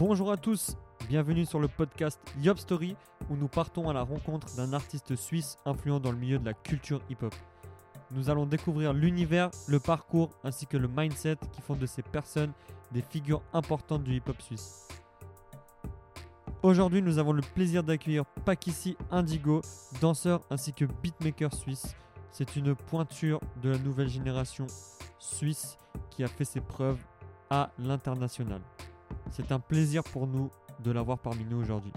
Bonjour à tous, bienvenue sur le podcast Yop Story où nous partons à la rencontre d'un artiste suisse influent dans le milieu de la culture hip-hop. Nous allons découvrir l'univers, le parcours ainsi que le mindset qui font de ces personnes des figures importantes du hip-hop suisse. Aujourd'hui, nous avons le plaisir d'accueillir Pakissi Indigo, danseur ainsi que beatmaker suisse. C'est une pointure de la nouvelle génération suisse qui a fait ses preuves à l'international. C'est un plaisir pour nous de l'avoir parmi nous aujourd'hui.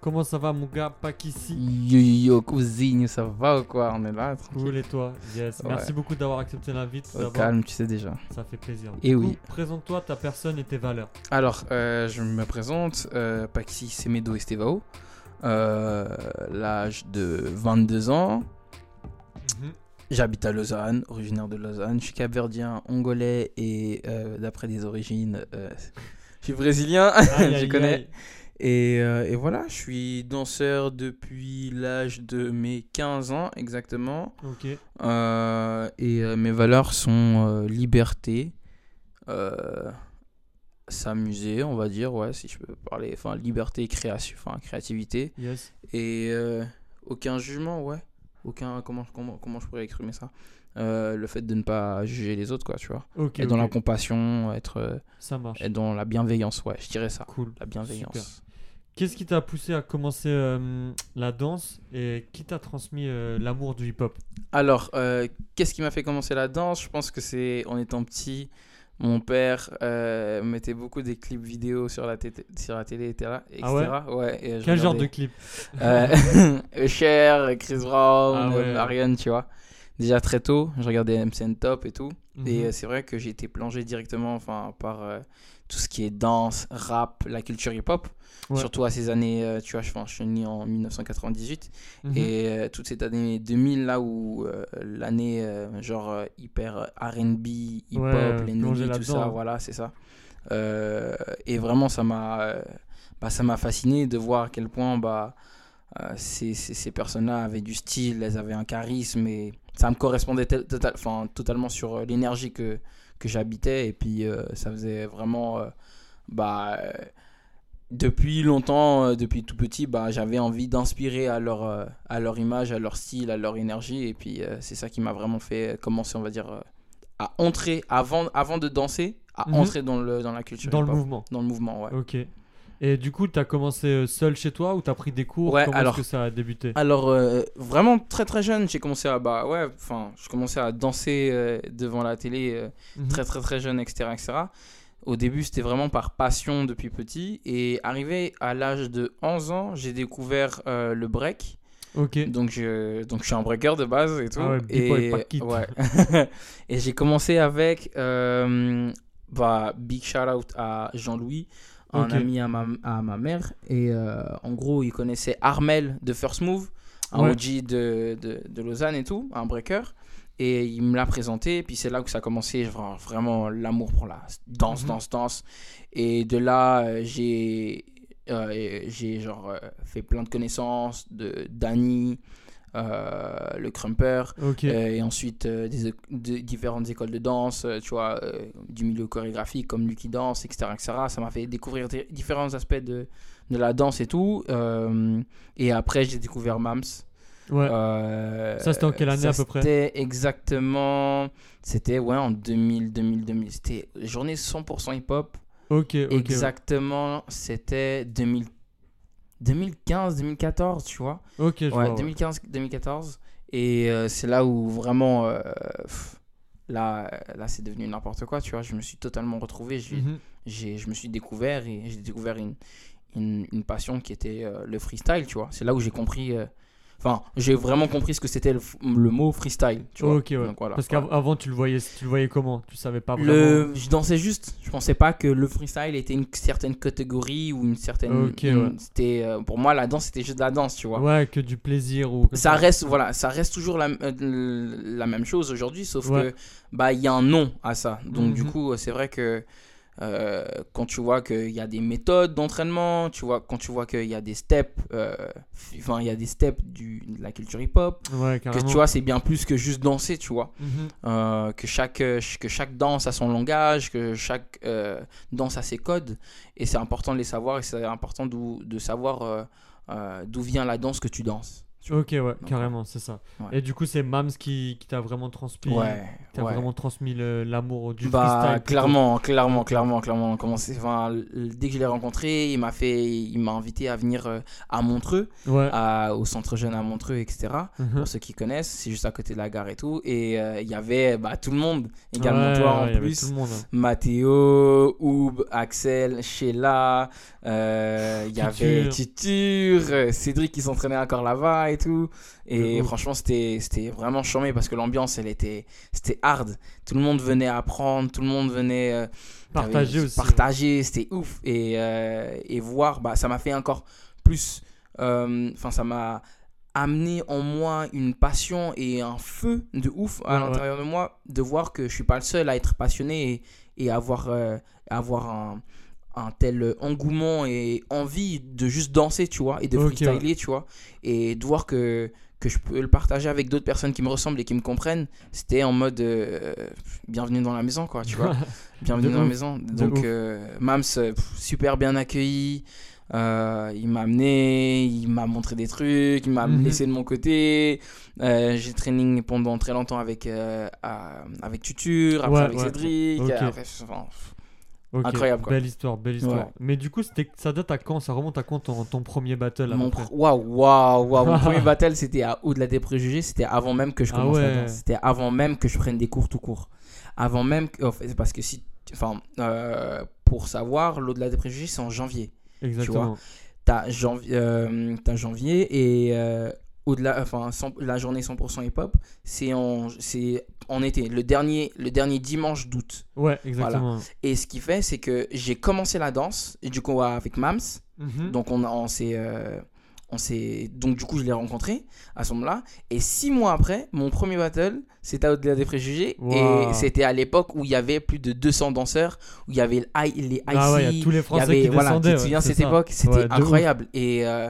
Comment ça va mon gars Pakissi Yo yo yo, cousine, ça va ou quoi On est là, tranquille. Cool et toi Yes. Merci Ouais. beaucoup d'avoir accepté l'invite. Au calme, tu sais déjà. Ça fait plaisir. Et Du oui. Présente-toi ta personne et tes valeurs. Alors, euh, je me présente, euh, Paxi Semedo Estevao, euh, l'âge de 22 ans. J'habite à Lausanne, originaire de Lausanne. Je suis capverdien, angolais et euh, d'après des origines, suis brésilien, Aïe, je aïe, connais. aïe. Et, euh, et voilà, je suis danseur depuis l'âge de mes 15 ans exactement. Ok. Euh, et euh, mes valeurs sont euh, liberté, s'amuser, on va dire, ouais, si je peux parler, enfin liberté création, enfin créativité, Yes. et aucun jugement, ouais, aucun, comment, comment, comment je pourrais exprimer ça? Euh, Le fait de ne pas juger les autres, quoi, tu vois, Ok. être dans la compassion, être, euh, Ça marche. être dans la bienveillance, ouais, je dirais ça, Cool. la bienveillance. Qu'est-ce qui t'a poussé à commencer euh, la danse et qui t'a transmis euh, l'amour du hip-hop? Alors, qu'est-ce qui m'a fait commencer la danse? Je pense que c'est en étant petit, mon père euh, mettait beaucoup des clips vidéo sur la, sur la télé, etc. Ah ouais? ouais et je Quel genre de clip? Euh, Usher, Chris Brown, Ah ouais. Ariane, tu vois. Déjà très tôt, je regardais MCN Top et tout. Et Mhm. euh, c'est vrai que j'ai été plongé directement enfin, par euh, tout ce qui est danse, rap, la culture hip-hop. Ouais. Surtout à ces années, euh, tu vois, je, suis né en 1998. Mhm. Et euh, toute cette année 2000, là où l'année genre hyper RB, hip-hop, Ouais, les tout ça, hein. voilà, c'est ça. Et vraiment, ça m'a bah, ça m'a fasciné de voir à quel point bah, ces, ces, ces personnes-là avaient du style, elles avaient un charisme et ça me correspondait tel- total, enfin, totalement sur euh, l'énergie que, que j'habitais. Et puis, euh, ça faisait vraiment. euh, bah, euh, depuis longtemps, depuis tout petit, bah, j'avais envie d'inspirer à leur, à leur image, à leur style, à leur énergie. Et puis, c'est ça qui m'a vraiment fait commencer, on va dire, à entrer, avant, avant de danser, à Mhm. entrer dans, le, dans la culture. Dans le mouvement. Dans le mouvement, ouais. Ok. Et du coup, t'as commencé euh, seul chez toi ou t'as pris des cours? Ouais, Comment alors- est-ce que ça a débuté? Alors, euh, vraiment très très jeune, j'ai commencé à, bah, ouais, enfin, je commençais à danser euh, devant la télé euh, Mhm. très très très jeune, etc. etc. Au début, c'était vraiment par passion depuis petit. Et arrivé à l'âge de 11 ans, j'ai découvert le break. Ok. Donc je, donc je suis un breaker de base et tout. Ah ouais, et, ouais. et j'ai commencé avec bah, big shout out à Jean-Louis, un ami à ma, à ma mère. Et euh, en gros, il connaissait Armel de First Move, un Ouais. OG de, de, de Lausanne et tout, un breaker. Et il me l'a présenté, et puis c'est là que ça a commencé, vra- vraiment l'amour pour la danse, Mhm. danse, danse. Et de là, euh, j'ai euh, j'ai genre euh, fait plein de connaissances de Danny, euh, le crumper, euh, et ensuite euh, des, de- différentes écoles de danse, euh, tu vois, euh, du milieu chorégraphique comme Lucky Dance, etc., etc. Ça m'a fait découvrir différents aspects de, de la danse et tout. euh, et après, j'ai découvert Mams. ouais. Euh, Ça, c'était en quelle année à peu près C'était exactement. C'était ouais, en 2000, 2000, 2000. C'était journée 100% hip-hop. ok. Ok. ouais. Exactement, c'était 2000 2015, 2014, tu vois. Ok. Je vois, Ouais, ouais. 2015, 2014. Et euh, c'est là où vraiment. euh, pff, là, là c'est devenu n'importe quoi, tu vois. Je me suis totalement retrouvé. J'ai, Mhm. je me suis découvert et j'ai découvert une, une, une passion qui était euh, le freestyle, tu vois. C'est là où j'ai compris. Enfin, j'ai vraiment compris ce que c'était le, mot freestyle, tu vois. Ok, ouais. Donc, voilà, Parce voilà. qu'avant, tu le voyais, tu le voyais comment? Tu savais pas vraiment? Le, je dansais juste. Je pensais pas que le freestyle était une certaine catégorie ou une certaine. Ouais. C'était euh, pour moi la danse c'était juste de la danse, tu vois. Ouais, que du plaisir ou. Ça reste voilà, ça reste toujours la, euh, la même chose aujourd'hui, sauf Ouais. que bah il y a un nom à ça. Donc du Mhm. coup c'est vrai que euh, quand tu vois qu'il y a des méthodes d'entraînement, tu vois, quand tu vois qu'il y a des steps, euh, enfin, il y a des steps du, de la culture hip-hop, Ouais, que tu vois, c'est bien plus que juste danser, tu vois. Mhm. Euh, que, chaque, que chaque danse a son langage, que chaque danse a ses codes, et c'est important de les savoir, et c'est important d'où- de savoir d'où vient la danse que tu danses. Ok, ouais, carrément, c'est ça. Ouais. Et du coup, c'est Mams qui, qui t'a vraiment transmis, Ouais, t'a ouais. vraiment transmis l'amour du Bah, freestyle. clairement, clairement, clairement, clairement. Enfin, l- dès que je l'ai rencontré, il m'a fait, il m'a invité à venir euh, à Montreux, à- au centre jeune à Montreux, etc. Mhm. Pour ceux qui connaissent, c'est juste à côté de la gare et tout. Et euh, il y avait bah, tout le monde, également toi en plus. monde, hein. Mathéo, Oub, Axel, Sheila, euh, il y avait Titur, euh, Cédric qui s'entraînait encore là-bas et tout. Et franchement, c'était c'était vraiment charmé parce que l'ambiance, elle était, c'était hard. Tout le monde venait apprendre, tout le monde venait euh, Partager avait- aussi. Partager, c'était ouf. Et, euh, et voir, bah, ça m'a fait encore plus. euh, Enfin, ça m'a amené en moi une passion et un feu de ouf à Ouais, l'intérieur de moi de voir que je suis pas le seul à être passionné et, et avoir, euh, avoir un, un tel engouement et envie de juste danser, tu vois, et de Ok, freestyler, tu vois, et de voir que, que je peux le partager avec d'autres personnes qui me ressemblent et qui me comprennent, c'était en mode euh, bienvenue dans la maison, quoi, tu vois. Bienvenue dans la maison. Donc, euh, Mams, euh, pff, super bien accueilli. Euh, il m'a amené, il m'a montré des trucs, il m'a Mhm. laissé de mon côté. Euh, j'ai training pendant très longtemps avec, euh, à- avec Tutur, après Ouais, avec ouais. Cédric. Ok. après, enfin, Ok, Incroyable, quoi. Belle histoire, belle histoire. Ouais. Mais du coup, ça date à quand? Ça remonte à quand ton, ton premier battle waouh, waouh, waouh. Mon premier battle, c'était à Au-delà des préjugés. C'était avant même que je Ah commence la ouais. danse. C'était avant même que je prenne des cours tout court. Avant même que. en fait, c'est parce que si. Enfin, euh, pour savoir, l'au-delà des préjugés, c'est en janvier. Exactement. T'as janvier, euh, t'as janvier et euh, au-delà, enfin, 100 la journée 100% hip-hop, c'est en, c'est en été, le dernier, le dernier dimanche d'août. Ouais, exactement. Et ce qui fait, c'est que j'ai commencé la danse, et du coup, avec Mams, Mhm. donc on, a- on s'est. euh, on s'est donc du coup je l'ai rencontré à ce moment-là et six mois après mon premier battle c'était au-delà des préjugés Wow. et c'était à l'époque où il y avait plus de 200 danseurs où il y avait les Ah ouais, il y IC, a tous les il y Français avait qui voilà tu descendaient. te ouais, souviens cette ça. époque? C'était Ouais, de ouf. incroyable et et,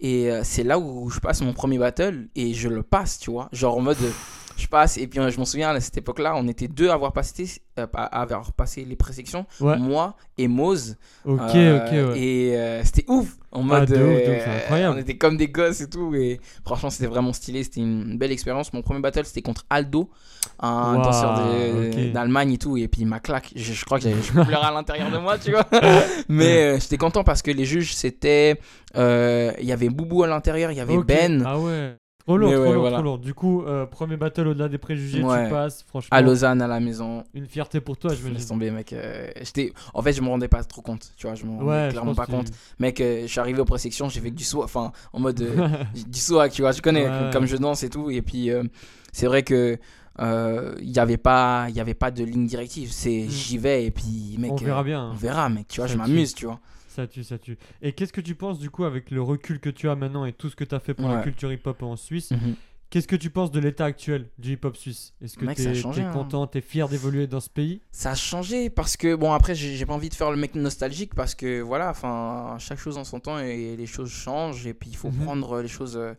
et euh, c'est là où je passe mon premier battle et je le passe tu vois genre en mode euh, je passe et puis euh, je m'en souviens à cette époque-là on était deux à avoir passé euh, à avoir passé les présélections Ouais, moi et Mose ok, euh, ok, ouais. Et euh, c'était ouf. En Ah, mode. de ouf, de ouf, euh, c'est incroyable. On était comme des gosses et tout. Et franchement, c'était vraiment stylé. C'était une belle expérience. Mon premier battle, c'était contre Aldo, un Wow, danseur d'Allemagne et tout. Et puis il m'a claqué. Je, je crois que j'avais- je pleurais à l'intérieur de moi, tu vois. Mais euh, j'étais content parce que les juges, c'était. euh, Il y avait Boubou à l'intérieur, il y avait. Ben. Ah ouais. Trop lourd, trop ouais, lourd, voilà. trop lourd. Du coup, euh, premier battle au-delà des préjugés, Ouais. tu passes. Franchement, À Lausanne, à la maison. une fierté pour toi, je me Laisse tomber, mec. euh. En fait, je me rendais pas trop compte. Tu vois, je me rendais Ouais, je clairement pas compte. Mec, euh, je suis arrivé aux présélections, j'ai fait que du saut. Enfin, en mode. euh, du swag, tu vois, tu connais, comme je danse et tout. Et puis, euh, c'est vrai que euh, il n'y avait, pas- il y avait pas de ligne directive. C'est Mm. j'y vais et puis, mec, On verra euh, bien. on hein. verra, mec, tu vois, je m'amuse, tu vois. Ça tue, ça tue. Et qu'est-ce que tu penses du coup avec le recul que tu as maintenant et tout ce que tu as fait pour la culture hip-hop en Suisse Mhm. Qu'est-ce que tu penses de l'état actuel du hip-hop suisse? Est-ce que tu es, hein. content, tu es fier d'évoluer dans ce pays? Ça a changé parce que, bon, après, j'ai pas envie de faire le mec nostalgique parce que, voilà, enfin, chaque chose en son temps et les choses changent et puis il faut Mhm. prendre les choses euh,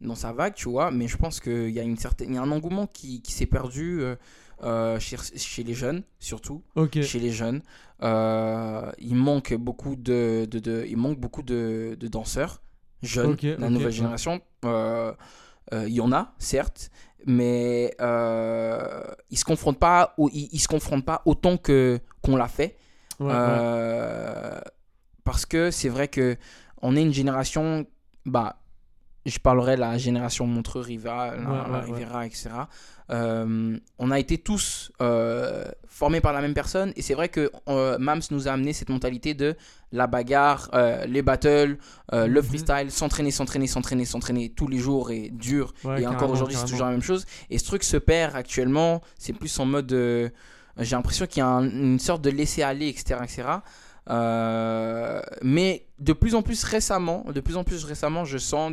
dans sa vague, tu vois. Mais je pense qu'il y a une certaine, y a un engouement qui, qui s'est perdu euh, euh, chez, chez les jeunes, surtout. Chez les jeunes. Euh, il manque beaucoup de, de, de- il manque beaucoup de, de danseurs jeunes, la nouvelle génération. Euh, euh, il y en a, certes, mais ils se confrontent pas, ils, ils se confrontent pas autant que qu'on l'a fait. Ouais, ouais. Parce que c'est vrai que on est une génération, bah, je parlerai de la génération Montreux Riva, la, Ouais, la ouais, ouais. Rivera, etc. Euh, on a été tous euh, formés par la même personne et c'est vrai que euh, Mams nous a amené cette mentalité de la bagarre, les battles, le Mhm. freestyle, s'entraîner, s'entraîner, s'entraîner, s'entraîner tous les jours et dur et encore aujourd'hui, c'est toujours la même chose. Et ce truc se perd actuellement. C'est plus en mode. J'ai l'impression qu'il y a un- une sorte de laisser-aller, etc. etc. Mais de plus en plus récemment, de plus en plus récemment, je sens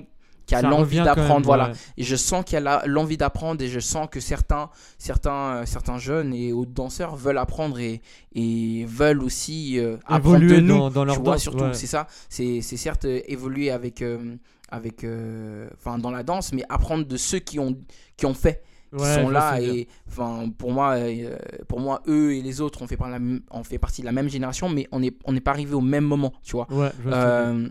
qui a l'envie d'apprendre. Voilà. ouais. Et je sens qu'elle a l'envie d'apprendre et je sens que certains, certains, euh, certains jeunes et autres danseurs veulent apprendre et, et veulent aussi euh, apprendre de Évoluer nous. dans, dans leur tu vois, danse, surtout, ouais. c'est ça. C'est c'est certes euh, évoluer avec, euh, avec, enfin, dans la danse, mais apprendre de ceux qui ont, qui ont fait, qui Ouais, sont là et, enfin, pour moi, euh, pour moi, eux et les autres, on fait, par la, on fait partie de la même génération, mais on n'est on n'est pas arrivé au même moment, tu vois. Ouais, je. Euh,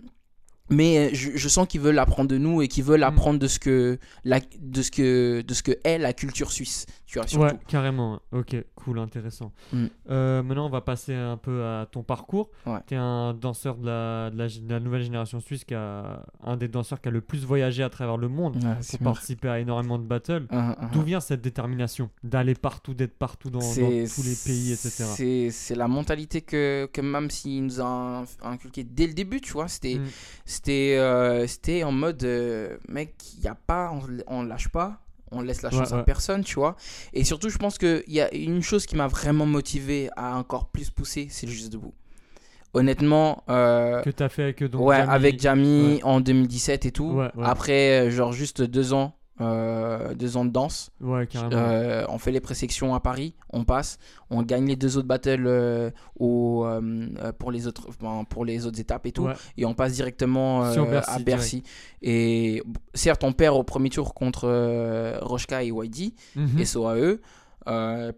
mais je, je sens qu'ils veulent apprendre de nous et qu'ils veulent Mm. apprendre de ce que la, de ce que de ce que est la culture suisse tu surtout Ouais, carrément. Ok, cool, intéressant. Mm. Euh, maintenant, on va passer un peu à ton parcours. Ouais. Tu es un danseur de la, de, la, de la nouvelle génération suisse, qui a, un des danseurs qui a le plus voyagé à travers le monde Ouais, pour participer à énormément de battles. Uhum, uhum. D'où vient cette détermination d'aller partout, d'être partout dans, tous les pays, etc. c'est la mentalité que que même s'il nous a inculqué dès le début tu vois c'était Mm. c'était euh, en mode euh, mec il y a pas on, on lâche pas on laisse la Ouais, chance à ouais. personne tu vois et surtout je pense que il y a une chose qui m'a vraiment motivé à encore plus pousser c'est le juste debout honnêtement euh, Que tu as fait avec donc, ouais, Jamie. avec Jamie Ouais. en 2017 et tout. Après, euh, genre juste deux ans, euh, deux ans de danse. Ouais. Euh, on fait les présélections à Paris, on passe, on gagne les deux autres battles euh, au, euh, euh, pour, les autres, pour les autres étapes et tout. Ouais. Et on passe directement Sur Bercy, à Bercy. Et certes, on perd au premier tour contre Rochka et YD, Mhm. et SOAE.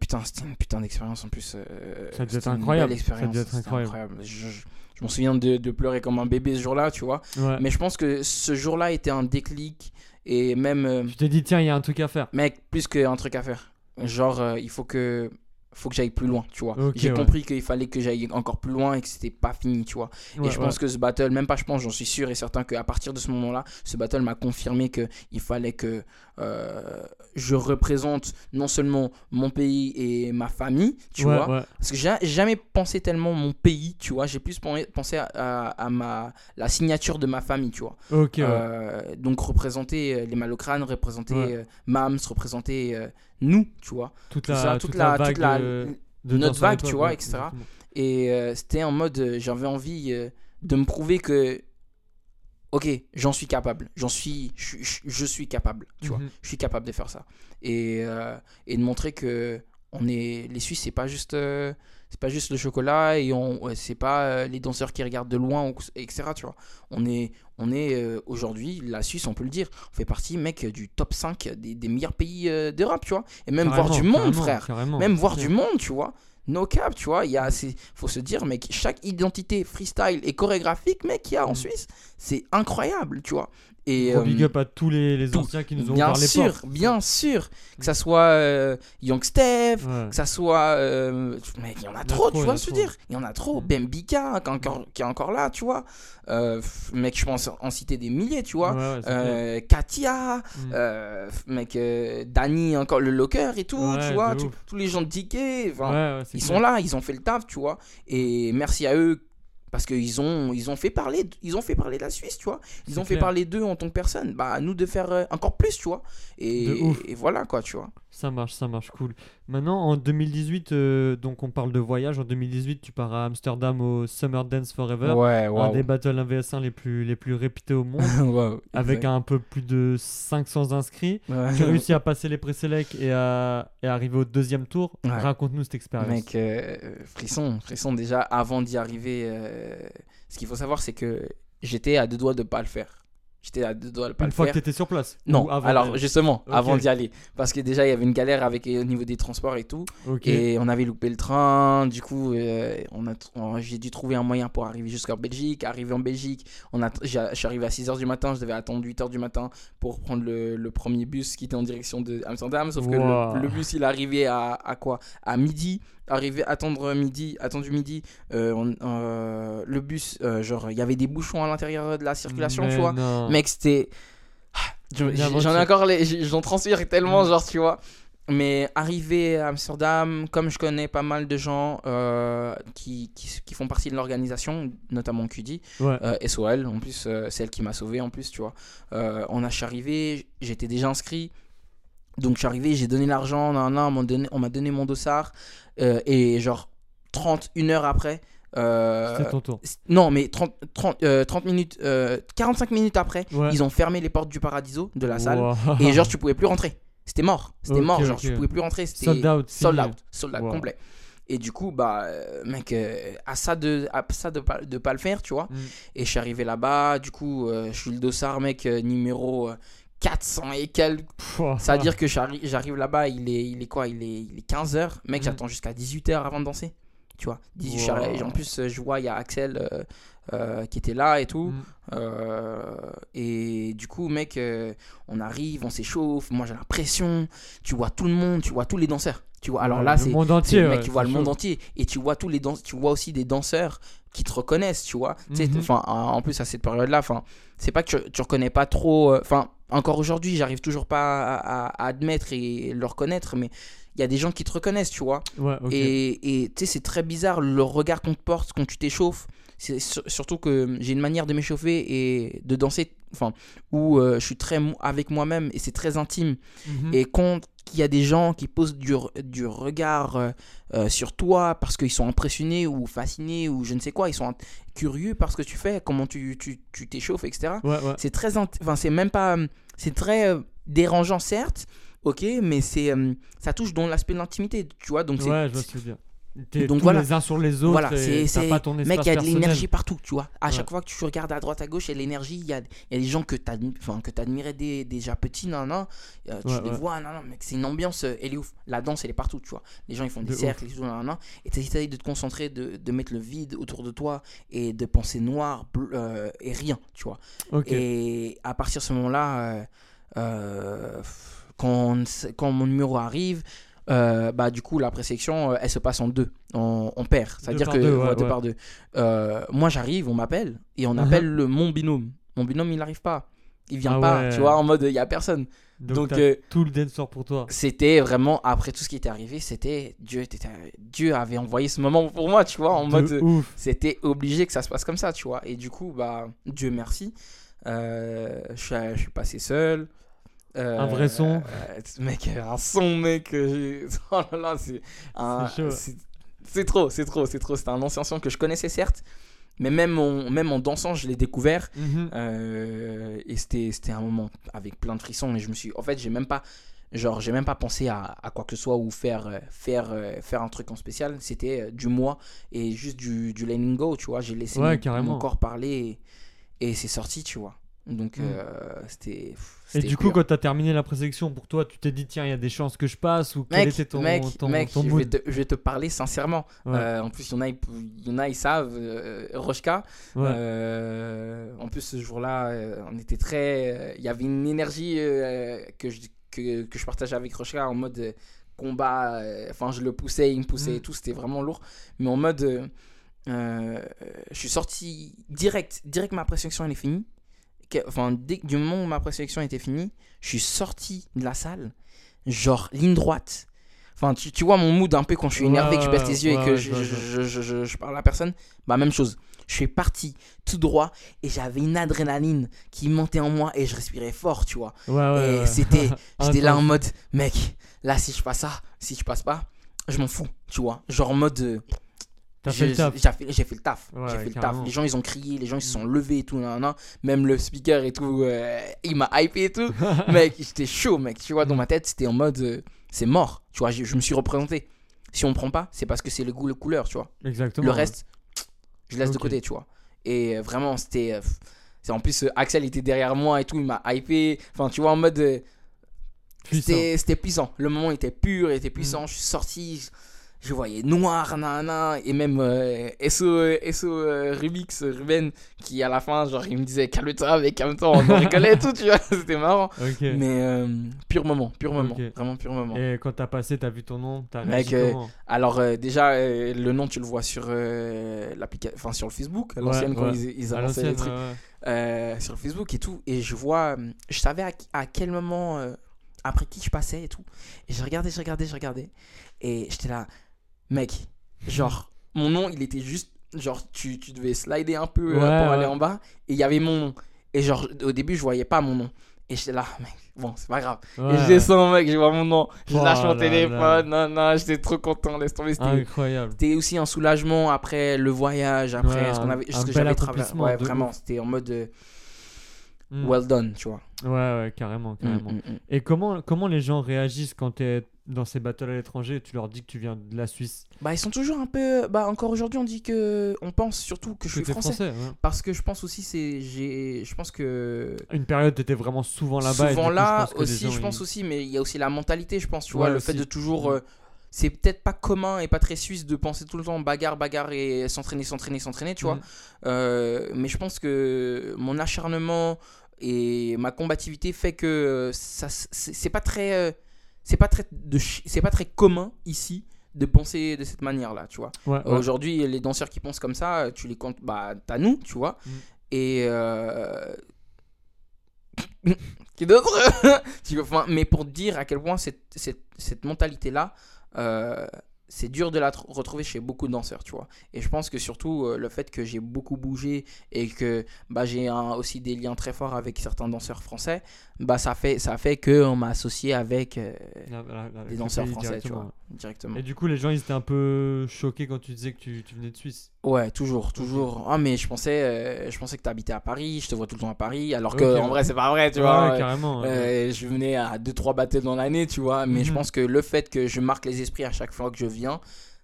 Putain, c'était une putain d'expérience en plus. Ça devait être incroyable. Ça devait être incroyable. Je, je- je m'en souviens de, de pleurer comme un bébé ce jour-là, tu vois. Ouais. Mais je pense que ce jour-là était un déclic et même, euh, Tu t'es dit, tiens, il y a un truc à faire. mec, plus qu'un truc à faire. Genre, euh, il faut que, faut que j'aille plus loin, tu vois. J'ai ouais. compris qu'il fallait que j'aille encore plus loin et que c'était pas fini, tu vois. Ouais, et je pense que ce battle, même pas je pense, j'en suis sûr et certain qu'à partir de ce moment-là, ce battle m'a confirmé que il fallait que euh, je représente non seulement mon pays et ma famille, tu ouais, vois, ouais. parce que j'ai jamais pensé tellement mon pays, tu vois. J'ai plus pen- pensé à, à- à ma, la signature de ma famille, tu vois. Ouais. Euh, donc représenter euh, les Malocranes, représenter euh, Mams, représenter euh, nous, tu vois. toute, tout la, ça, toute, toute la, la- vague toute la- de, de notre vague, tu vois, etc. exactement. Et c'était en mode, j'avais envie de me prouver que, ok, j'en suis capable, j'en suis, je, je- je suis capable, tu vois Mhm. je suis capable de faire ça et, euh, et de montrer que on est les Suisses c'est pas juste euh, c'est pas juste le chocolat et on c'est pas euh, les danseurs qui regardent de loin etc tu vois on est on est aujourd'hui la Suisse on peut le dire on fait partie mec du top 5 des, des meilleurs pays d'Europe tu vois et même voir du monde frère carrément. même voir Ouais. du monde tu vois no cap tu vois il y a c'est faut se dire mec chaque identité freestyle et chorégraphique mec qu'il y a en Mm. Suisse c'est incroyable tu vois et Gros euh, big up à tous les, les anciens qui nous ont bien les sûr, portes. bien sûr. Que ça soit euh, Young Steph, Ouais. que ça soit. euh, il y en a trop, tu vois a ce que je trop. veux dire? Il y en a trop. Bembika, qui, est encore- qui est encore là, tu vois. Euh, mec, je pense en citer des milliers, tu vois. Ouais, ouais. Euh, Katia, Mm. euh, mec, euh, Danny, encore le locker et tout, tu vois. tu- tous les gens de Ticket, ils sont là, ils ont fait le taf, tu vois. Et merci à eux parce qu'ils ont, ils ont fait parler, ils ont fait parler de la Suisse, tu vois. Ils ont fait parler d'eux en tant que personne. Bah, à nous de faire euh, encore plus, tu vois. Et, et voilà, quoi, tu vois. Ça marche, ça marche, cool. Maintenant, en 2018, euh, donc on parle de voyage. En 2018, tu pars à Amsterdam au Summer Dance Forever. Ouais, Un des battles 1 vs 1 les plus, les plus réputés au monde. Wow, avec exact. un peu plus de 500 inscrits. Ouais. Tu réussis à passer les présélects et à, et arriver au deuxième tour. Ouais. Raconte-nous cette expérience. Mec, euh, frisson, frisson déjà avant d'y arriver. euh, ce qu'il faut savoir, c'est que j'étais à deux doigts de pas le faire. J'étais à deux doigts de pas Une le fois que tu étais sur place Non, Ou avant alors justement, avant d'y aller. Parce que déjà, il y avait une galère avec au niveau des transports et tout. Et on avait loupé le train. Du coup, euh, on a, on- j'ai dû trouver un moyen pour arriver jusqu'en Belgique. Arrivé en Belgique, on a, j'ai- je suis arrivé à 6h du matin. Je devais attendre 8h du matin pour prendre le, le premier bus qui était en direction de Amsterdam. Sauf que le, le bus, il à, à quoi? À midi. Arrivé, attendre midi, attendu midi. euh, on- euh, le bus, euh, genre, il y avait des bouchons à l'intérieur de la circulation, Mais tu vois. non. Mec, c'était. J'en ai encore les. J'en transpire tellement, genre, tu vois. Mais arrivé à Amsterdam, comme je connais pas mal de gens euh, qui, qui, qui font partie de l'organisation, notamment QD, Ouais. euh, SOL, en plus, euh, c'est elle qui m'a sauvé, en plus, tu vois. On a, je suis arrivé, j'étais déjà inscrit. Donc, je suis arrivé, j'ai donné l'argent, nan, nan, on m'a donné, mon dossard. euh, et genre, 30, une heure après, Euh, C'était ton tour. non, mais 30, 30, euh, 30 minutes, euh, 45 minutes après, Ouais. ils ont fermé les portes du Paradiso de la salle. Wow. Et genre, tu pouvais plus rentrer. C'était mort. C'était mort. Genre, ok. tu pouvais plus rentrer. Sold out, Sold out. Sold out Wow. complet. Et du coup, bah, euh, mec, euh, à ça de, à ça de pas, de pas le faire, tu vois. Mm. Et je suis arrivé là-bas. Du coup, euh, je suis le dossard, mec, euh, numéro euh, 400 et quelques. Ça veut dire que j'arrive là-bas, il est, il est quoi il est, il est 15h. Mec, Mm. j'attends jusqu'à 18h avant de danser. Tu vois. 18, je suis Wow. En plus, euh, je vois, il y a Axel euh, euh, qui était là et tout. Mm. Euh, et du coup, mec, euh, on arrive, on s'échauffe. Moi, j'ai l'impression. Tu vois tout le monde, tu vois tous les danseurs. Tu vois. Alors Ouais, là, le c'est. monde c'est- entier. mec, ouais, tu vois le monde entier. Et tu vois tous les dans... tu vois aussi des danseurs qui te reconnaissent, tu vois. Mhm. Enfin, en plus, à cette période-là, enfin, c'est pas que tu, tu reconnais pas trop. Enfin, encore aujourd'hui, j'arrive toujours pas à, à- à admettre et le reconnaître, mais il y a des gens qui te reconnaissent, tu vois. Ouais, et, tu sais, c'est très bizarre le regard qu'on te porte quand tu t'échauffes. C'est sur- surtout que j'ai une manière de m'échauffer et de danser, enfin, où euh, je suis très avec moi-même et c'est très intime. Mhm. Et quand il y a des gens qui posent du, du regard euh, euh, sur toi parce qu'ils sont impressionnés ou fascinés ou je ne sais quoi, ils sont curieux par ce que tu fais, comment tu tu- tu t'échauffes, etc. Ouais, ouais. C'est très, enfin, c'est même pas, euh, c'est très euh, dérangeant certes, ok, mais c'est, euh, ça touche dans l'aspect de l'intimité, tu vois, donc Ouais, je vois ce que tu veux dire. T'es Donc tous voilà. les uns sur les autres. voilà, c'est, pas ton mec, il y a de l'énergie partout, tu vois. À Ouais. chaque fois que tu regardes à droite à gauche, il y a de l'énergie, il y a, y a des gens que tu enfin, t'admirais dé- déjà petit, non, non, euh, tu Ouais, les ouais. vois, non, non, mec, c'est une ambiance, euh, elle est ouf. La danse, elle est partout, tu vois. Les gens, ils font des De cercles, et tout, non, non, et tu essayes de te concentrer, de, de mettre le vide autour de toi et de penser noir bleu, euh, et rien, tu vois. Et à partir de ce moment-là, euh, quand, quand mon numéro arrive, euh, bah, du coup, la présélection, euh, elle se passe en deux. On, on perd. C'est-à-dire que. deux, ouais, deux ouais. par deux. Euh, moi, j'arrive, on m'appelle, et on Mhm. appelle le, mon binôme. Mon binôme, il n'arrive pas. Il vient Ah pas, ouais. tu vois, en mode, il n'y a personne. Donc, euh, tout le danceur pour toi. c'était vraiment, après tout ce qui était arrivé, c'était. Dieu, Dieu avait envoyé ce moment pour moi, tu vois, en De mode c'était obligé que ça se passe comme ça, tu vois. Et du coup, bah, Dieu merci, je, suis, je suis passé seul. Euh, Un vrai son. euh, mec, un son, mec. euh, oh là là, c'est C'est trop, c'est trop, c'est trop. C'était un ancien son que je connaissais certes, mais même en, même en dansant, je l'ai découvert. Mhm. Euh, et c'était un moment avec plein de frissons. Et je me suis. En fait, j'ai même pas. Genre, j'ai même pas pensé à, à quoi que ce soit ou faire, euh, faire, euh, faire un truc en spécial. C'était euh, du moi et juste du, du letting go, tu vois. J'ai laissé Ouais, mon, corps parler et, et c'est sorti, tu vois. Donc, Mm. euh, c'était. Et du coup, quand t'as terminé la présélection, pour toi, tu t'es dit, tiens, il y a des chances que je passe ou quel Mec, était ton, mec, ton, mec, ton je, vais te, je vais te parler sincèrement. Ouais. Euh, en plus, il y en a, il y en a, ils savent. euh, Rochka, Ouais. En plus, ce jour-là, on était très. Il y avait une énergie que, je, que, que je partageais avec Rochka en mode combat. Enfin, je le poussais, il me poussait Mm. et tout. C'était vraiment lourd. Mais en mode. je suis sorti direct. Direct, ma présélection, elle est finie. Que- Enfin, dès, du moment où ma présélection était finie, je suis sorti de la salle. Genre, ligne droite. Enfin, tu, tu vois mon mood un peu quand je suis Ouais, énervé, que je baisse les yeux ouais, et que je, je je, je parle à personne. Bah, même chose. Je suis parti tout droit et j'avais une adrénaline qui montait en moi et je respirais fort, tu vois. Ouais, et c'était, j'étais là en mode, mec, là si je passe ça, si je passe pas, je m'en fous, tu vois. Genre en mode, euh, j'ai fait le taf. j'ai fait, fait le taf. Ouais, fait le taf. Les gens ils ont crié, les gens ils se sont levés et tout, nan, nan. même le speaker et tout, euh, il m'a hypé et tout. mec, j'étais chaud, mec. Tu vois, dans ma tête, c'était en mode, euh, c'est mort. Tu vois, je, je me suis représenté. Si on prend pas, c'est parce que c'est le goût, le couleur, tu vois. Exactement. Le reste, je laisse de côté, tu vois. Et euh, vraiment, c'était. c'est en plus, Axel était derrière moi et tout, il m'a hypé. Enfin, tu vois, en mode. c'était puissant. Le moment était pur, il était Mm. puissant. Je suis sorti, je, je voyais noir, nanana. Et même euh, SO, SO euh, Rubix, Ruben, qui à la fin, genre, il me disait calme-toi, mais calme-toi, on rigolait et tout, tu vois. C'était marrant. Mais euh, pur moment, pur moment. Vraiment pur moment. Et quand t'as passé, t'as vu ton nom, t'as réagi euh, comment? Alors euh, déjà euh, le nom tu le vois sur enfin sur le Facebook à Ouais, l'ancienne quand ouais. ils, ils À avançaient les l'ancienne, trucs ouais, sur le Facebook et tout et je vois je savais à, à quel moment après qui je passais et tout et je regardais je regardais je regardais et j'étais là mec genre mon nom il était juste genre tu, tu devais slider un peu euh, Ouais, pour aller en bas et il y avait mon nom et genre au début je voyais pas mon nom Et j'étais là, mec, bon, c'est pas grave. Ouais, Et je descends, mec, je vois mon nom. Je Oh lâche mon là téléphone. Non, non, j'étais trop content. Laisse tomber. C'était Incroyable. c'était aussi un soulagement après le voyage, après Ouais, ce, qu'on avait, ce que j'avais accomplissement Ouais, de vraiment, c'était en mode Mm. well done, tu vois. Ouais, ouais, carrément, carrément. mm, mm. Et comment, comment les gens réagissent quand tu es dans ces battles à l'étranger et tu leur dis que tu viens de la Suisse? Bah, ils sont toujours un peu. Bah, encore aujourd'hui, on dit que. On pense surtout que je suis français. ouais. Parce que je pense aussi, c'est. j'ai- Je pense que. Une période, tu étais vraiment souvent là-bas. Souvent coup, là je aussi, gens, je pense ils- aussi, mais il y a aussi la mentalité, je pense, tu Ouais, vois, le aussi. fait de toujours. Euh, c'est peut-être pas commun et pas très suisse de penser tout le temps bagarre, bagarre et s'entraîner, s'entraîner, s'entraîner, tu vois. Euh, mais je pense que mon acharnement et ma combativité fait que ça c'est pas très euh, c'est pas très c'est pas très commun ici de penser de cette manière là tu vois Ouais, ouais. aujourd'hui les danseurs qui pensent comme ça tu les comptes bah t'as nous tu vois Mm. et euh, qui d'autre enfin, mais pour dire à quel point cette, cette, cette mentalité là c'est dur de la tr- retrouver chez beaucoup de danseurs, tu vois. Et je pense que surtout euh, le fait que j'ai beaucoup bougé et que bah, j'ai aussi des liens très forts avec certains danseurs français, bah, ça fait ça fait que on m'a associé avec euh, La- la- la- des danseurs français, tu vois, directement. Et du coup, les gens, ils étaient un peu choqués quand tu disais que tu, tu venais de Suisse. Ouais, toujours, toujours. Ah, mais je pensais, euh, je pensais que tu habitais à Paris, je te vois tout le temps à Paris, alors que en vrai, c'est pas vrai, tu Ouais, vois. ouais, carrément. ouais. Euh, je venais à 2-3 battles dans l'année, tu vois. Mais je Mhm. pense que le fait que je marque les esprits à chaque fois que je viens,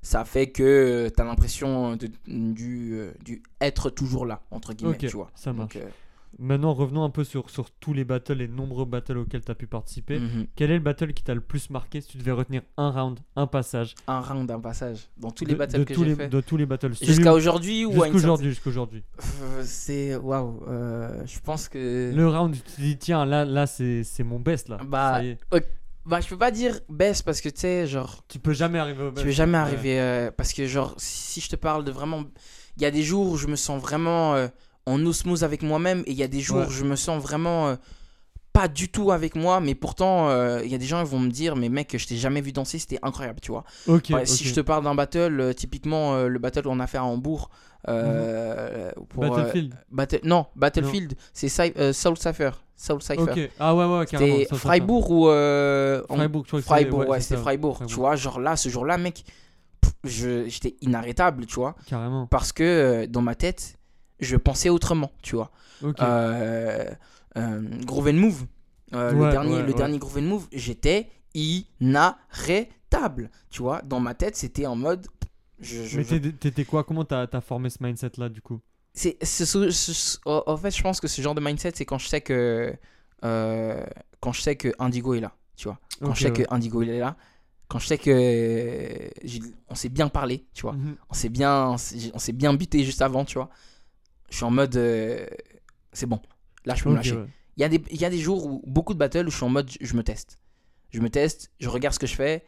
ça fait que tu as l'impression de, du, euh, du être toujours là, entre guillemets, Ok, tu vois. ça marche. Donc, euh, Maintenant, revenons un peu sur, sur tous les battles, les nombreux battles auxquels tu as pu participer. mhm. Quel est le battle qui t'a le plus marqué? Si tu devais retenir un round, un passage Un round, un passage. Dans tous de, les battles de que tous j'ai les, fait. de tous les battles Jusqu'à aujourd'hui ou à une Jusqu'aujourd'hui, jusqu'aujourd'hui. certaine- Euh, C'est. Waouh. euh, je pense que. Le round, tu te dis, tiens, là, là c'est mon best, là. Bah, Ça y est. Bah, je peux pas dire best parce que tu sais, genre. Tu peux jamais arriver au best. Tu veux jamais Ouais. arriver euh, parce que genre si je te parle de vraiment il y a des jours où je me sens vraiment euh, en osmose avec moi-même et il y a des jours Ouais. où je me sens vraiment euh, pas du tout avec moi mais pourtant euh, il y a des gens qui vont me dire mais mec je t'ai jamais vu danser c'était incroyable tu vois ok. si je te parle d'un battle euh, typiquement euh, le battle qu'on a fait à Hambourg euh, pour, euh, Battlefield. battle- non Battlefield c'est euh, Soul Cypher Soul Cypher. Ah ouais, ouais, carrément. c'était. Freiburg ou euh, Freiburg, ouais, c'est c'était. Freiburg, Tu vois, genre là, ce jour-là, mec, j'étais inarrêtable, tu vois. Carrément. Parce que dans ma tête, je pensais autrement, tu vois. Ok. Euh, euh, Groove and Move, euh, le dernier, ouais, le ouais. dernier Groove and Move, j'étais inarrêtable, tu vois. Dans ma tête, c'était en mode. Je, je- Mais je- t'étais- quoi? Comment t'as as formé ce mindset-là, du coup? C'est, ce- ce- ce- en fait, je pense que ce genre de mindset, c'est quand je sais que. euh, quand je sais que Indigo est là, tu vois. Quand je sais ouais. que Indigo il est là. Quand je sais que. On s'est bien parlé, tu vois. Mhm. on s'est bien, on s'est bien buté juste avant, tu vois. Je suis en mode, euh, c'est bon. Là, je peux me lâcher. ouais. Il y, a des, il y a des jours où beaucoup de battles où je suis en mode, je, je me teste. Je me teste, je regarde ce que je fais,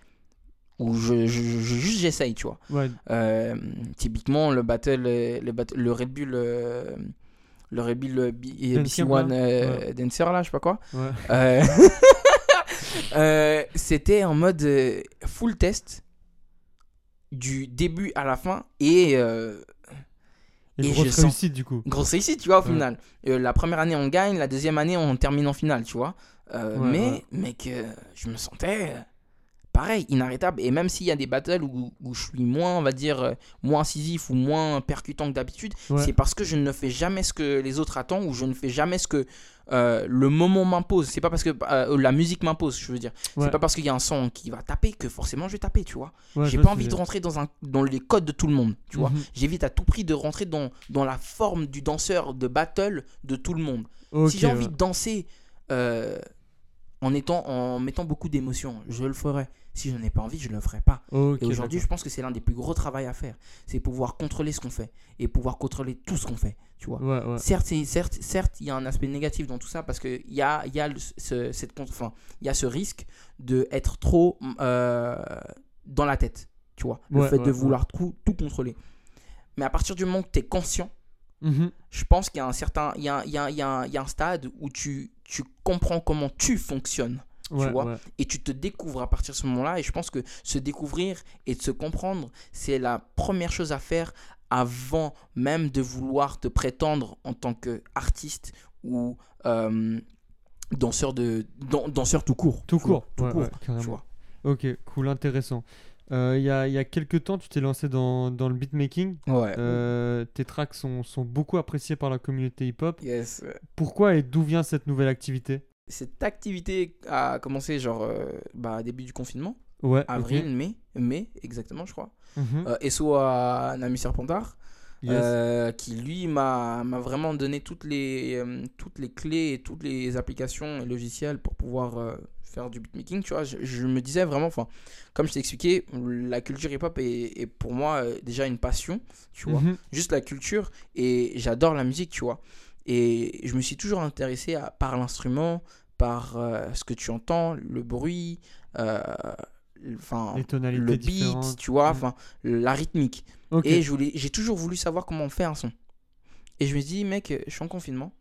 ou je, je- je- juste j'essaye, tu vois. Ouais, Euh, typiquement, le battle, euh, le, battle- le Red Bull, euh, le Red Bull euh, B- Dancer, BC1 là euh, Dancer, là, je sais pas quoi. ouais. C'était en mode full test du début à la fin et Et, Et grosse je sens- réussite, du coup. grosse réussite, tu vois, au Ouais. final. Euh, la première année, on gagne, la deuxième année, on termine en finale, tu vois. Euh, Ouais, mais, ouais. mec, euh, je me sentais pareil, inarrêtable. Et même s'il y a des battles où, où je suis moins, on va dire, euh, moins incisif ou moins percutant que d'habitude, Ouais. c'est parce que je ne fais jamais ce que les autres attendent ou je ne fais jamais ce que euh, le moment m'impose. C'est pas parce que euh, la musique m'impose, je veux dire. Ouais. C'est pas parce qu'il y a un son qui va taper que forcément je vais taper, tu vois. Ouais, J'ai pas envie de rentrer dans, un, dans les codes de tout le monde, tu vois. Mhm. J'évite à tout prix de rentrer dans, dans la forme du danseur de battle de tout le monde. si j'ai envie de danser euh, en, étant, en mettant beaucoup d'émotions, je le ferai. Si je n'ai pas envie, je le ferai pas. Et aujourd'hui, je pense que c'est l'un des plus gros travaux à faire. C'est pouvoir contrôler ce qu'on fait et pouvoir contrôler tout ce qu'on fait, tu vois. Ouais, ouais. Certes, certes, certes, il y a un aspect négatif dans tout ça parce qu'il y a, y, a le- ce, cette, enfin, il y a ce risque d'être trop euh, dans la tête, tu vois. Le Ouais, fait de vouloir tout, tout contrôler. Mais à partir du moment où tu es conscient, Mhm. je pense qu'il y a un certain il y a, il y a- il y a un- il y a un stade où tu, tu comprends comment tu fonctionnes Ouais, vois. ouais. et tu te découvres à partir de ce moment-là. Et je pense que se découvrir et de se comprendre, c'est la première chose à faire avant même de vouloir te prétendre en tant qu'artiste ou euh, danseur de dan- danseur tout court. Tout tu vois, court, tout court, tu vois. Ok, cool, intéressant. Euh, Il y, a, y a quelques temps, tu t'es lancé dans, dans le beatmaking. Ouais. Euh, tes tracks sont, sont beaucoup appréciés par la communauté hip-hop. Yes. Pourquoi et d'où vient cette nouvelle activité? Cette activité a commencé genre euh, bah, début du confinement, Ouais, avril, mai, mai exactement, je crois. Mhm. Et soit Nami Serpentard. Yes. euh, qui lui m'a vraiment donné toutes les, euh, toutes les clés et toutes les applications et logiciels pour pouvoir euh, faire du beatmaking. Tu vois, je, je me disais vraiment, enfin, comme je t'ai expliqué, la culture hip-hop est, est pour moi déjà une passion, tu vois, Mhm. juste la culture et j'adore la musique, tu vois. Et je me suis toujours intéressé à, par l'instrument, par ce que tu entends, le bruit, enfin, le beat, tu vois, enfin, la rythmique. Et je voulais, j'ai toujours voulu savoir comment on fait un son. Et je me dis, mec, je suis en confinement.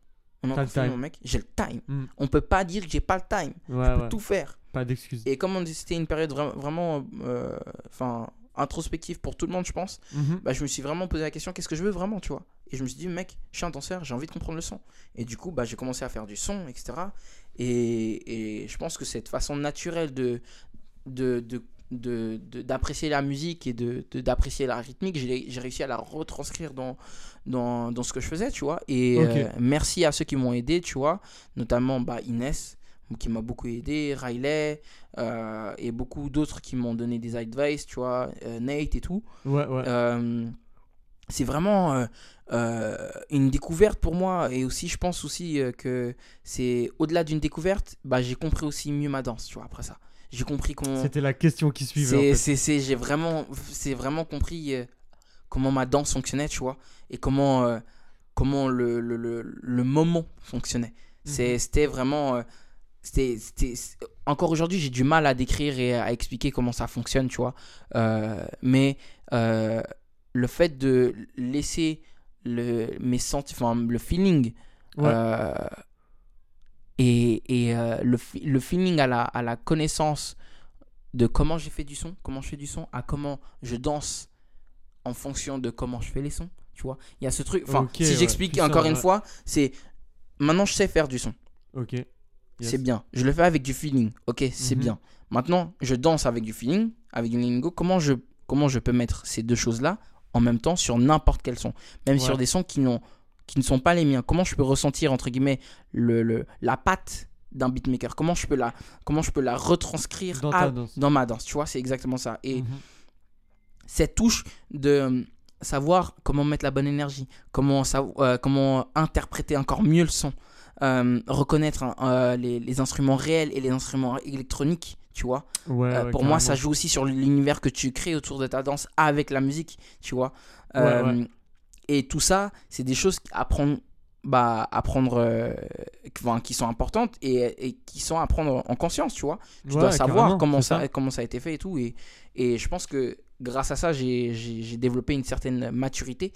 On est en confinement, mec. J'ai le time. Mm. On peut pas dire que j'ai pas le time. Ouais, je peux ouais. tout faire. Pas d'excuses. Et comme c'était une période vra- vraiment, euh, enfin, introspective pour tout le monde, je pense. Mhm. Bah, je me suis vraiment posé la question, qu'est-ce que je veux vraiment, tu vois? Et je me suis dit, mec, je suis un danseur, j'ai envie de comprendre le son. Et du coup, bah, j'ai commencé à faire du son, etc. Et, et je pense que cette façon naturelle de, de, de d'apprécier la musique et de, d'apprécier la rythmique, j'ai réussi à la retranscrire dans, dans, dans ce que je faisais, tu vois. Et euh, merci à ceux qui m'ont aidé, tu vois, notamment bah, Inès, qui m'a beaucoup aidé, Riley, euh, et beaucoup d'autres qui m'ont donné des advice, tu vois, euh, Nate et tout. Ouais, ouais. C'est vraiment une découverte pour moi et aussi je pense aussi que c'est au-delà d'une découverte bah j'ai compris aussi mieux ma danse tu vois après ça j'ai compris qu'on C'était la question qui suivait. en c'est fait. c'est- j'ai vraiment c'est vraiment compris euh, comment ma danse fonctionnait tu vois et comment euh, comment le, le, le, le moment fonctionnait Mhm. c'était vraiment euh, c'était encore aujourd'hui j'ai du mal à décrire et à expliquer comment ça fonctionne tu vois mais le fait de laisser le mes senti- enfin le feeling Ouais. Et, et euh, le, le feeling à la, à la connaissance de comment j'ai fait du son, comment je fais du son, à comment je danse en fonction de comment je fais les sons, tu vois. Il y a ce truc, enfin, si ouais, j'explique encore une ouais. fois, c'est maintenant je sais faire du son, Ok. Yes. c'est bien. Je le fais avec du feeling, ok, c'est Mhm. bien. Maintenant, je danse avec du feeling, avec du lingo. Comment je, comment je peux mettre ces deux choses-là en même temps sur n'importe quel son, même Ouais. sur des sons qui, n'ont, qui ne sont pas les miens. Comment je peux ressentir entre guillemets le, le- la patte d'un beatmaker? Comment je peux la, comment je peux la retranscrire Dans à- ta danse. dans ma danse? Tu vois, c'est exactement ça. Et Mhm. cette touche de euh, savoir comment mettre la bonne énergie, comment, euh, comment interpréter encore mieux le son, euh, reconnaître hein, euh, les, les instruments réels et les instruments électroniques, tu vois. Ouais, ouais, pour moi, ça joue aussi sur l'univers que tu crées autour de ta danse avec la musique, tu vois. Ouais. Et tout ça, c'est des choses à prendre, bah, à prendre euh, qui sont importantes et, et qui sont à prendre en conscience, tu vois. Tu Ouais, dois savoir comment ça, comment ça a été fait et tout. Et, et je pense que grâce à ça, j'ai- développé une certaine maturité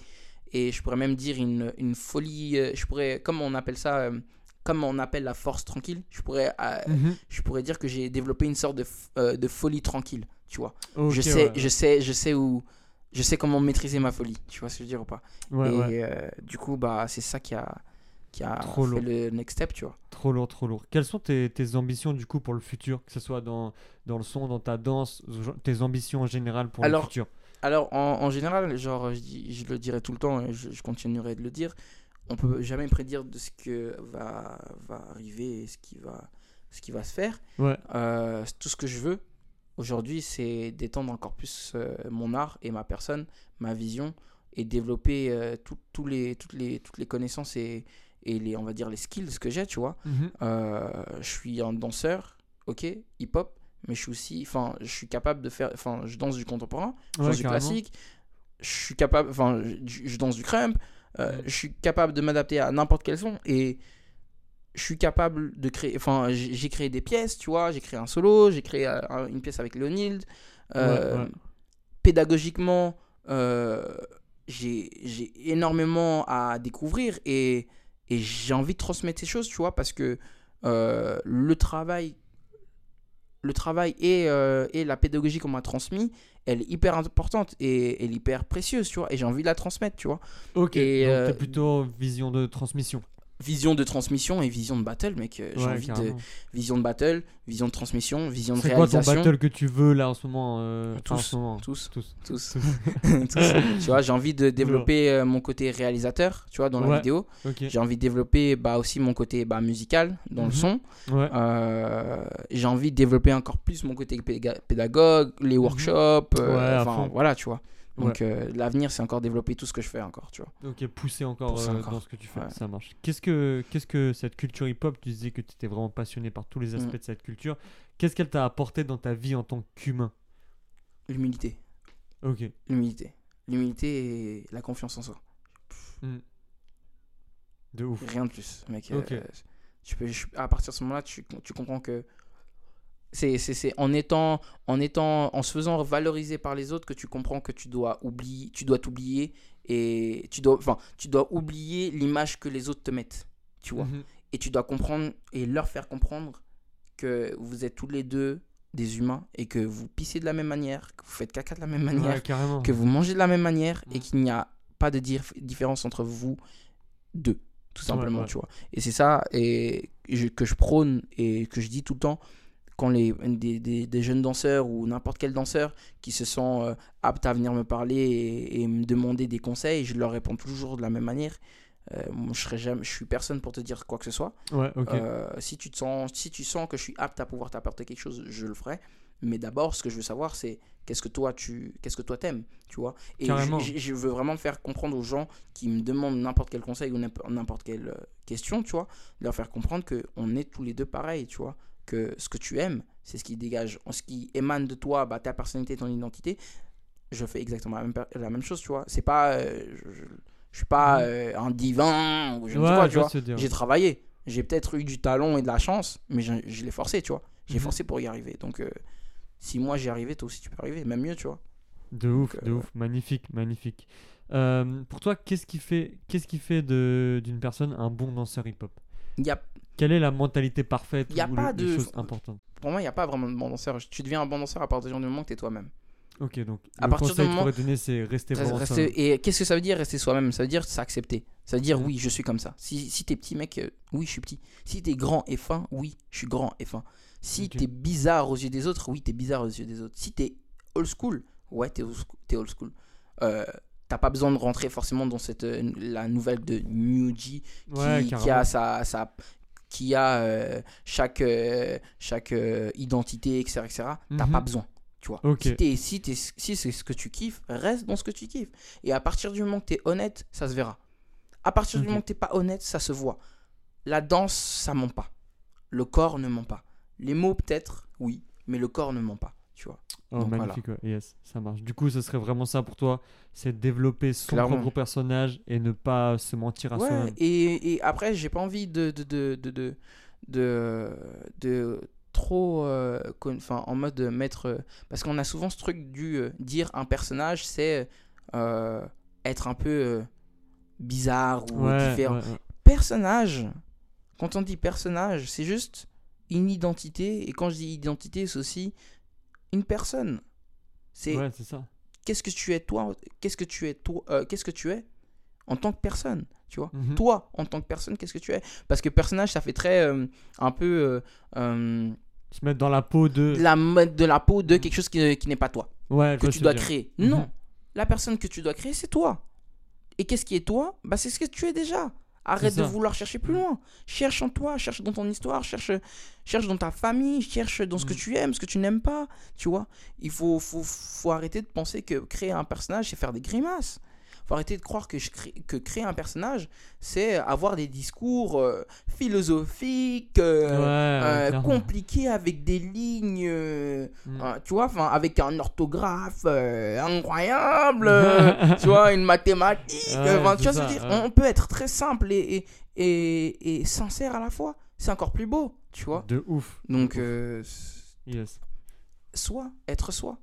et je pourrais même dire une, une folie. euh, Je pourrais, comme on appelle ça, euh, comme on appelle la force tranquille, je pourrais, euh, Mhm. je pourrais dire que j'ai développé une sorte de, euh, de folie tranquille, tu vois. Je sais, ouais. je sais, je sais où, je sais comment maîtriser ma folie, tu vois ce que je veux dire ou pas. Ouais, et ouais. euh, du coup, bah, c'est ça qui a, qui a Trop fait lourd. le next step, tu vois. Trop lourd, trop lourd. Quelles sont tes, tes ambitions du coup pour le futur Que ce soit dans, dans le son, dans ta danse, tes ambitions en général pour Alors, le futur? Alors, en, en général, genre, je, dis- je le dirai tout le temps et je, je continuerai de le dire, on peut jamais prédire de ce que va, va arriver et ce qui va, ce qui va se faire. Ouais. Euh, tout ce que je veux aujourd'hui, c'est d'étendre encore plus euh, mon art et ma personne, ma vision et développer euh, tout- tous les, toutes, les, toutes les connaissances et, et les, on va dire, les skills que j'ai, tu vois. Mhm. Euh, je suis un danseur, ok, hip-hop, mais je suis aussi, enfin, je suis capable de faire, enfin, je danse du contemporain, je Ouais, danse du classique, je suis capable, enfin, je, je danse du crump, je suis capable de m'adapter à n'importe quel son et je suis capable de créer, enfin, j'ai créé des pièces, tu vois, j'ai créé un solo, j'ai créé euh, un- une pièce avec Leonid, euh, Ouais, ouais. pédagogiquement, euh, j'ai énormément à découvrir et, et j'ai envie de transmettre ces choses, tu vois, parce que euh, le travail, le travail et, euh, et la pédagogie qu'on m'a transmis, elle est hyper importante et elle est hyper précieuse, tu vois, et j'ai envie de la transmettre, tu vois. Ok, Et, donc plutôt vision de transmission. Vision de transmission et vision de battle, mec. euh, J'ai Ouais, envie de vision de battle, vision de transmission, vision de C'est quoi ton réalisation. battle que tu veux là en ce moment euh, enfin, en Tous. ce moment Tous, Tous. tous. Tous. tu vois, j'ai envie de développer euh, mon côté réalisateur, tu vois, dans la vidéo. J'ai envie de développer bah, aussi mon côté bah, musical dans Mhm. le son. Ouais. Euh, j'ai envie de développer encore plus mon côté pédagogue, les workshops. Mhm. Enfin, fond. voilà, tu vois. Donc euh, l'avenir, c'est encore développer tout ce que je fais encore, tu vois. Ok, pousser encore, Pousser euh, encore. dans ce que tu fais, Ouais. ça marche. Qu'est-ce que, qu'est-ce que cette culture hip-hop, tu disais que tu étais vraiment passionné par tous les aspects Mm. de cette culture, qu'est-ce qu'elle t'a apporté dans ta vie en tant qu'humain? L'humilité. Ok. L'humilité. L'humilité et la confiance en soi. De ouf. Rien de plus, mec. Ok. Euh, tu peux, je- à partir de ce moment-là, tu, tu comprends que c'est, en étant, en étant, en se faisant valoriser par les autres que tu comprends que tu dois oublier, tu dois t'oublier et tu dois, enfin, tu dois oublier l'image que les autres te mettent, tu vois. Mhm. Et tu dois comprendre et leur faire comprendre que vous êtes tous les deux des humains et que vous pissez de la même manière, que vous faites caca de la même manière, Ouais, que vous mangez de la même manière et qu'il n'y a pas de dif- différence entre vous deux, tout simplement, ouais. tu vois. Et c'est ça et je- que je prône et que je dis tout le temps quand les, des, des- des jeunes danseurs ou n'importe quel danseur qui se sent euh, apte à venir me parler et, et me demander des conseils, je leur réponds toujours de la même manière. Euh, moi, je serai jamais, je suis personne pour te dire quoi que ce soit. Ouais. Euh, si, tu te sens, si tu sens que je suis apte à pouvoir t'apporter quelque chose, je le ferai. Mais d'abord, ce que je veux savoir, c'est qu'est-ce que toi tu, qu'est-ce que toi t'aimes, tu vois. Et je, je- veux vraiment faire comprendre aux gens qui me demandent n'importe quel conseil ou n'importe quelle question, tu vois, leur faire comprendre que on est tous les deux pareils, tu vois. Que ce que tu aimes, c'est ce qui dégage, ce qui émane de toi, bah, ta personnalité, ton identité. Je fais exactement la même, per- la même chose, tu vois. C'est pas, euh, je, je, je suis pas euh, un divin ou je ne sais quoi, tu vois dire. J'ai travaillé. J'ai peut-être eu du talent et de la chance, mais je, je l'ai forcé, tu vois. J'ai Mhm. forcé pour y arriver. Donc, euh, si moi j'y arrivé, toi aussi tu peux arriver. Même mieux, tu vois. De ouf, Donc, de ouf, magnifique, magnifique. Pour toi, qu'est-ce qui fait, qu'est-ce qui fait de, d'une personne un bon danseur hip-hop? Il Y a, Quelle est la mentalité parfaite Y a ou pas le- les de- choses importantes pour moi, il n'y a pas vraiment de bon danseur. Tu deviens un bon danseur à partir du moment que tu es toi-même. Ok, donc À le partir conseil que moment- pourrais donner, c'est rester soi-même. et qu'est-ce que ça veut dire rester soi-même? Ça veut dire s'accepter. Ça veut dire oui, je suis comme ça. Si, si t'es petit, mec, euh, oui, je suis petit. Si t'es grand et fin, oui, je suis grand et fin. Si Ok. t'es bizarre aux yeux des autres, oui, t'es bizarre aux yeux des autres. Si t'es old school, ouais, t'es old school. t'es old school. Euh, T'as pas besoin de rentrer forcément dans cette, euh, la nouvelle de New G Ouais, qui, qui a sa, sa- qui a euh, chaque, euh, chaque euh, identité, etc. etc. T'as Mhm. pas besoin. Tu vois. Si, t'es- si, t'es- si c'est ce que tu kiffes, reste dans ce que tu kiffes. Et à partir du moment que tu es honnête, ça se verra. À partir du moment que tu pas honnête, ça se voit. La danse, ça ment pas. Le corps ne ment pas. Les mots, peut-être, oui, mais le corps ne ment pas. Tu vois. Oh, Donc, magnifique, ouais. yes, ça marche. Du coup, ce serait vraiment ça pour toi, c'est développer son Clairement. propre personnage et ne pas se mentir à Ouais, soi-même. et, et après, j'ai pas envie de, de, de, de, de, de, de trop, euh, enfin, en mode de mettre. euh, parce qu'on a souvent ce truc du euh, dire un personnage, c'est être un peu bizarre ou Ouais, différent. Personnage, quand on dit personnage, c'est juste une identité. Et quand je dis identité, c'est aussi une personne. C'est Ouais, c'est ça. qu'est-ce que tu es toi Qu'est-ce que tu es toi euh, Qu'est-ce que tu es en tant que personne Tu vois Mhm. toi, en tant que personne, qu'est-ce que tu es? Parce que personnage, ça fait très euh, un peu euh, euh, Se mettre dans la peau de. la de la peau de quelque chose qui, qui n'est pas toi, Ouais, que tu dois dire. créer. Mhm. Non, la personne que tu dois créer, c'est toi. Et qu'est-ce qui est toi? Bah, C'est ce que tu es déjà. Arrête de vouloir chercher plus loin. Cherche en toi, cherche dans ton histoire, cherche, cherche dans ta famille, cherche dans ce que Mhm. tu aimes, ce que tu n'aimes pas. Tu vois Il faut, faut, faut arrêter de penser que créer un personnage, c'est faire des grimaces. Faut arrêter de croire que, je crée- que créer un personnage, c'est avoir des discours euh, philosophiques, euh, Ouais, euh, compliqués avec des lignes, euh, Mm. euh, tu vois, enfin, avec un orthographe euh, incroyable, tu vois, une mathématique. Ouais, tu vois ça, dire? ouais. On peut être très simple et, et, et, et sincère à la fois. C'est encore plus beau, tu vois. De ouf. Donc, de ouf. Yes. soi, être soi,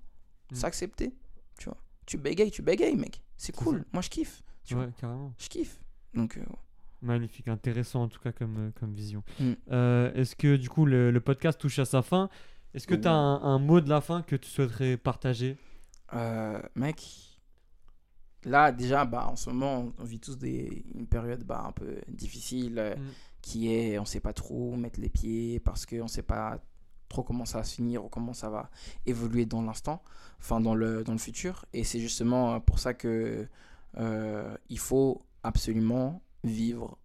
Mm. s'accepter, tu vois. Tu bégayes, tu bégayes, mec. C'est cool. ça. Moi, je kiffe. Tu vois. Carrément. Je kiffe. Donc, euh, Magnifique, intéressant en tout cas comme, euh, comme vision. Mm. Euh, Est-ce que du coup le, le podcast touche à sa fin? Est-ce que tu as un, un mot de la fin que tu souhaiterais partager? Euh, mec, là, déjà, bah, en ce moment, on vit tous des, une période bah, un peu difficile, Mm. qui est, on sait pas trop où mettre les pieds, parce qu'on sait pas trop comment ça va se finir ou comment ça va évoluer dans l'instant, enfin dans le, dans le futur. Et c'est justement pour ça que euh, il faut absolument vivre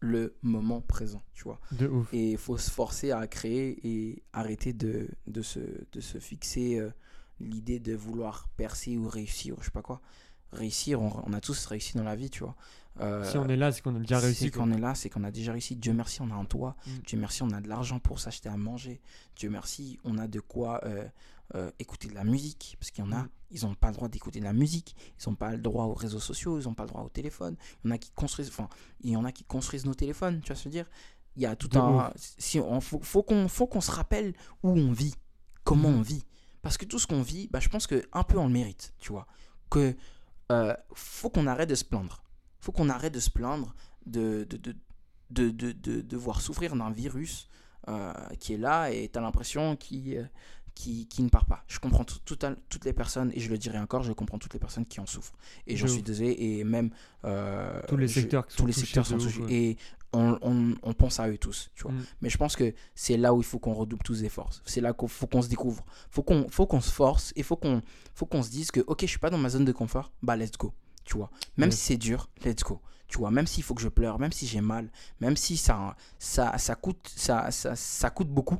le moment présent, tu vois. De ouf. Et il faut se forcer à créer et arrêter de, de, se, de se fixer euh, l'idée de vouloir percer ou réussir, ou je sais pas quoi. Réussir, on, on a tous réussi dans la vie, tu vois. Euh, Si on est là, c'est qu'on a déjà réussi. si qu'on est là, c'est qu'on a déjà réussi. Dieu merci, on a un toit. Mm. Dieu merci, on a de l'argent pour s'acheter à manger. Dieu merci, on a de quoi euh, euh, écouter de la musique. Parce qu'il y en a, Mm. ils n'ont pas le droit d'écouter de la musique. Ils n'ont pas le droit aux réseaux sociaux. Ils n'ont pas le droit au téléphone. Il y en a qui construisent, enfin, il y en a qui construisent nos téléphones. Tu je veux dire? Il y a tout De un. Si on, faut, faut qu'on, faut qu'on se rappelle où on vit, comment Mm. on vit. Parce que tout ce qu'on vit, bah, je pense que un peu on le mérite, tu vois. Que euh, faut qu'on arrête de se plaindre. Faut qu'on arrête de se plaindre de, de, de, de, de, de devoir souffrir d'un virus euh, qui est là et tu as l'impression qu'il euh, qui, qui ne part pas. Je comprends tout- toutes les personnes, et je le dirai encore, je comprends toutes les personnes qui en souffrent. Et j'en suis désolé, et même... euh, Tous les je- secteurs qui tous sont les touchés secteurs sont touchés. ouais. Et on, on, on pense à eux tous, tu vois. Mm. Mais je pense que c'est là où il faut qu'on redouble tous les efforts. C'est là qu'il faut qu'on se découvre. Faut qu'on faut qu'on se force et faut qu'on faut qu'on se dise que OK, je suis pas dans ma zone de confort, bah let's go, tu vois. Même Yes. si c'est dur, let's go. Tu vois, même s'il faut que je pleure, même si j'ai mal, même si ça ça ça coûte ça ça, ça coûte beaucoup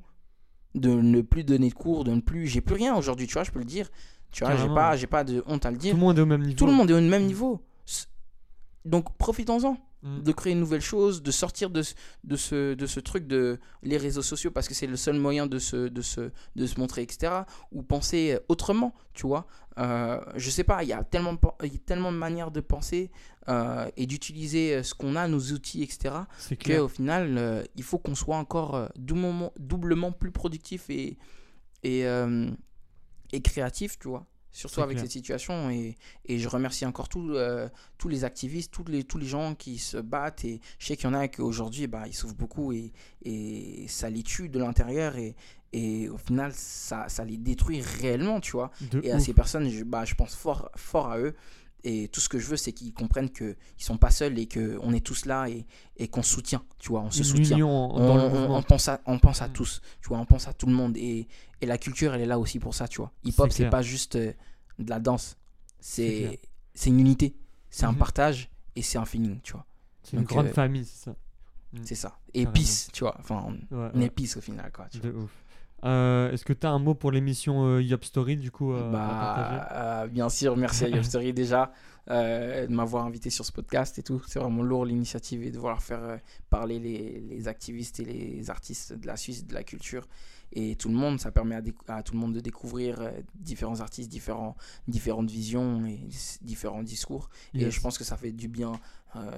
de ne plus donner de cours, de ne plus j'ai plus rien aujourd'hui, tu vois, je peux le dire. Tu vois, j'ai pas j'ai pas de honte à le Tout dire. le monde est au même niveau. Tout le monde est au même niveau. Donc profitons-en Mm. de créer une nouvelle chose, de sortir de, ce- de, ce, de ce truc de les réseaux sociaux parce que c'est le seul moyen de se, de se, de se montrer, etc. Ou penser autrement, tu vois. Euh, je sais pas, il y a tellement, de- il y a tellement de manières de penser euh, et d'utiliser ce qu'on a, nos outils, etc. Qu'au final, euh, il faut qu'on soit encore euh, doublement, doublement plus productif et, et, euh, et créatif, tu vois. Surtout avec clair. cette situation. Et, et je remercie encore tous euh, tous les activistes, tous les, tous les gens qui se battent. Et je sais qu'il y en a qui aujourd'hui, bah, ils souffrent beaucoup et, et ça les tue de l'intérieur. Et, et au final, ça, ça les détruit réellement, tu vois. De Et à ces personnes, je, bah, je pense fort, fort à eux. Et tout ce que je veux, c'est qu'ils comprennent qu'ils ne sont pas seuls et qu'on est tous là et, et qu'on se soutient, tu vois, on se soutient. On, dans le on- mouvement. on pense à, on pense à Mm. tous, tu vois, on pense à tout le monde. Et, et la culture, elle est là aussi pour ça, tu vois. Hip-hop, C'est pas juste euh, de la danse. C'est une unité, c'est un Mhm. partage et c'est un feeling, tu vois. C'est une grande euh, famille, c'est ça. C'est ça. Et peace, tu vois. Enfin, on, Ouais, est peace au final, quoi. tu vois. De ouf. Euh, Est-ce que tu as un mot pour l'émission euh, Yop Story du coup euh, à partager Bah, bien sûr, merci à Yopstory déjà euh, de m'avoir invité sur ce podcast et tout. C'est vraiment lourd l'initiative et de vouloir faire parler les, les activistes et les artistes de la Suisse, de la culture et tout le monde. Ça permet à, tout le monde de découvrir euh, différents artistes, différents, différentes visions et différents discours. Et je pense que ça fait du bien euh,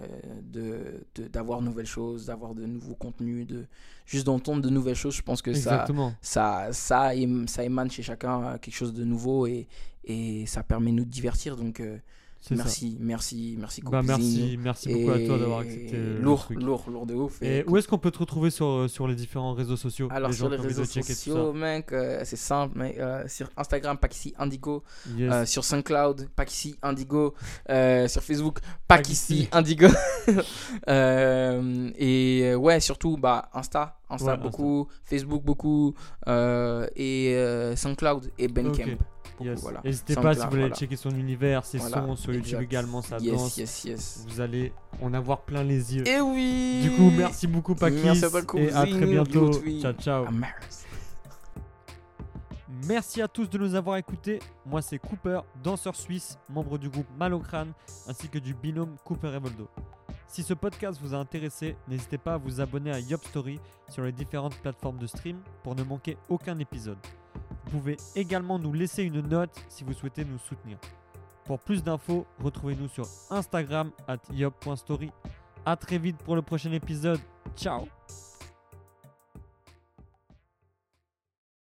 de- d'avoir de, nouvelles choses, d'avoir de nouveaux contenus, de juste d'entendre de nouvelles choses. Je pense que ça, Exactement. ça, ça, ém- ça émane chez chacun euh, quelque chose de nouveau et, et ça permet de nous divertir. Donc, euh. Merci, merci, merci, Bah, merci, merci beaucoup à toi d'avoir accepté. euh, le lourd, truc. lourd, lourd de ouf. Et Et où est-ce qu'on peut te retrouver sur, euh, sur les différents réseaux sociaux alors, sur les envie de réseaux sociaux, mec, euh, c'est simple. mec, euh, sur Instagram, Pakici Indigo. Yes. Euh, sur SoundCloud, Pakici Indigo. Sur Facebook, Pakici. Indigo. Et ouais, surtout, bah, Insta. Insta Ouais, beaucoup. Facebook beaucoup. et SoundCloud et Bandcamp. Ok. Yes. voilà. N'hésitez pas si vous voulez voilà. checker son univers, ses Voilà, sons sur YouTube également, sa Yes, danse. yes, yes. Vous allez en avoir plein les yeux. Et oui Du coup, merci beaucoup Pakis Merci à beaucoup, et à très bientôt. Ciao ciao. Merci à tous de nous avoir écoutés. Moi c'est Cooper, danseur suisse, membre du groupe Malocrane ainsi que du binôme Cooper et Voldo. Si ce podcast vous a intéressé, n'hésitez pas à vous abonner à Yop Story sur les différentes plateformes de stream pour ne manquer aucun épisode. Vous pouvez également nous laisser une note si vous souhaitez nous soutenir. Pour plus d'infos, retrouvez-nous sur Instagram at yop.story. A très vite pour le prochain épisode. Ciao